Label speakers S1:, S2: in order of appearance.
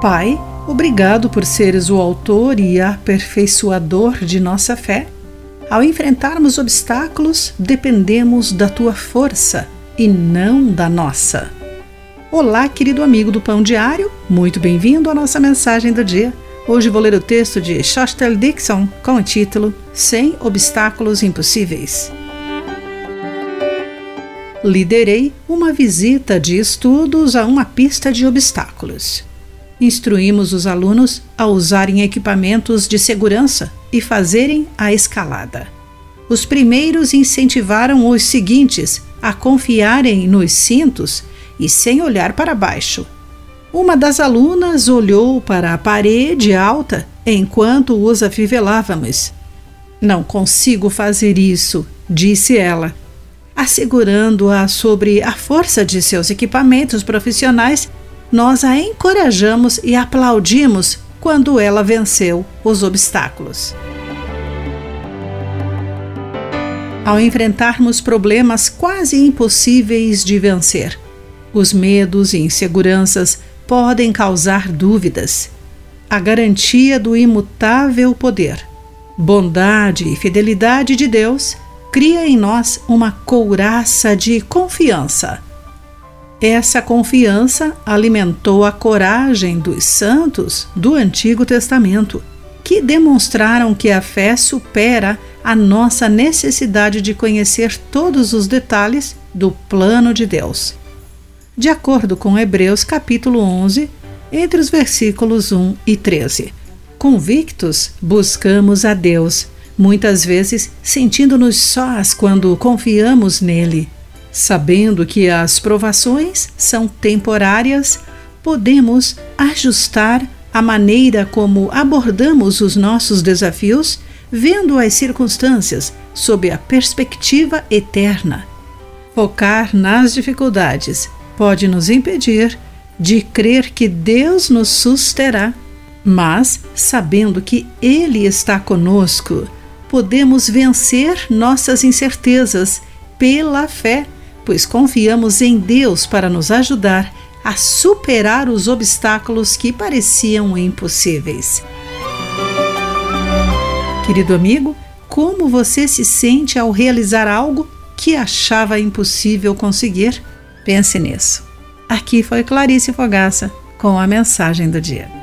S1: Pai, obrigado por seres o autor e aperfeiçoador de nossa fé. Ao enfrentarmos obstáculos, dependemos da tua força e não da nossa. Olá, querido amigo do Pão Diário, muito bem-vindo à nossa mensagem do dia. Hoje vou ler o texto de Shostel Dixon com o título Sem Obstáculos Impossíveis. Liderei uma visita de estudos a uma pista de obstáculos instruímos os alunos a usarem equipamentos de segurança e fazerem a escalada. Os primeiros incentivaram os seguintes a confiarem nos cintos e sem olhar para baixo. Uma das alunas olhou para a parede alta enquanto os afivelávamos. Não consigo fazer isso, disse ela, assegurando-a sobre a força de seus equipamentos profissionais nós a encorajamos e aplaudimos quando ela venceu os obstáculos. Ao enfrentarmos problemas quase impossíveis de vencer, os medos e inseguranças podem causar dúvidas. A garantia do imutável poder, bondade e fidelidade de Deus cria em nós uma couraça de confiança essa confiança alimentou a coragem dos santos do Antigo Testamento, que demonstraram que a fé supera a nossa necessidade de conhecer todos os detalhes do plano de Deus. De acordo com Hebreus capítulo 11, entre os versículos 1 e 13. Convictos, buscamos a Deus, muitas vezes sentindo-nos sós quando confiamos nele Sabendo que as provações são temporárias, podemos ajustar a maneira como abordamos os nossos desafios, vendo as circunstâncias sob a perspectiva eterna. Focar nas dificuldades pode nos impedir de crer que Deus nos susterá, mas, sabendo que Ele está conosco, podemos vencer nossas incertezas pela fé pois confiamos em Deus para nos ajudar a superar os obstáculos que pareciam impossíveis. Querido amigo, como você se sente ao realizar algo que achava impossível conseguir? Pense nisso. Aqui foi Clarice Fogaça com a mensagem do dia.